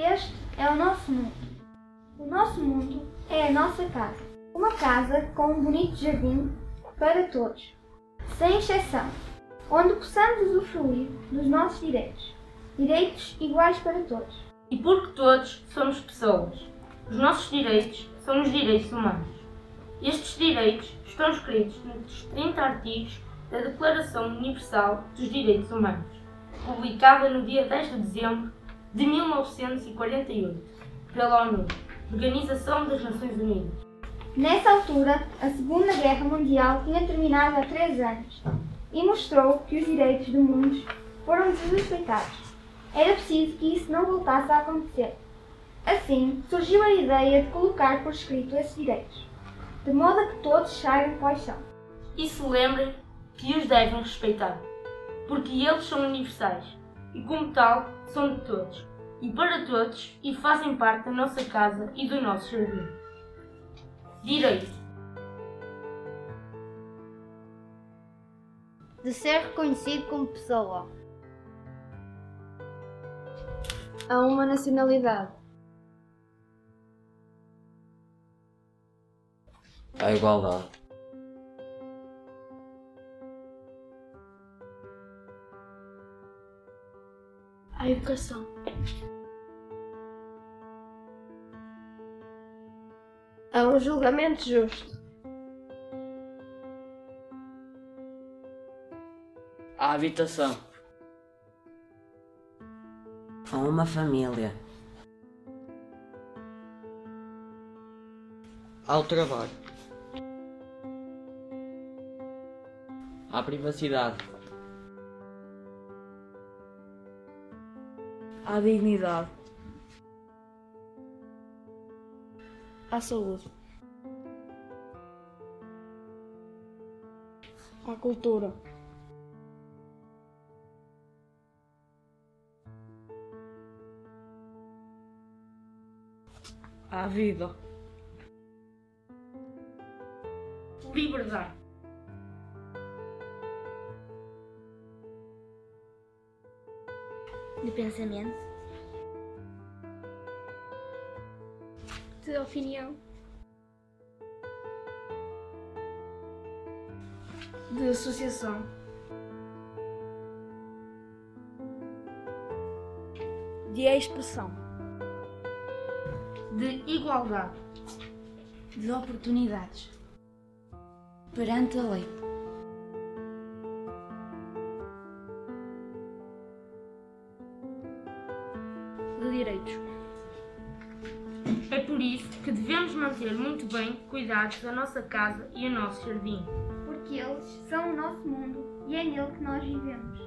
Este é o nosso mundo. O nosso mundo é a nossa casa. Uma casa com um bonito jardim para todos, sem exceção, onde possamos usufruir dos nossos direitos. Direitos iguais para todos. E porque todos somos pessoas, os nossos direitos são os direitos humanos. Estes direitos estão escritos nos 30 artigos da Declaração Universal dos Direitos Humanos, publicada no dia 10 de dezembro de 1948 pela ONU, Organização das Nações Unidas. Nessa altura, a Segunda Guerra Mundial tinha terminado há três anos e mostrou que os direitos do mundo foram desrespeitados. Era preciso que isso não voltasse a acontecer. Assim, surgiu a ideia de colocar por escrito esses direitos, de modo a que todos saibam quais são. E se lembrem que os devem respeitar, porque eles são universais e, como tal, são de todos e para todos e fazem parte da nossa casa e do nosso jardim. Direito de ser reconhecido como pessoa. A uma nacionalidade. À igualdade. À educação. A um julgamento justo. À habitação. A uma família. Ao trabalho. À privacidade. À dignidade. À saúde. À cultura. À vida. Liberdade. De pensamento. De opinião. De associação. De expressão. De igualdade. De oportunidades. Perante a lei. Direitos. É por isso que devemos manter muito bem cuidados da nossa casa e o nosso jardim. Porque eles são o nosso mundo e é nele que nós vivemos.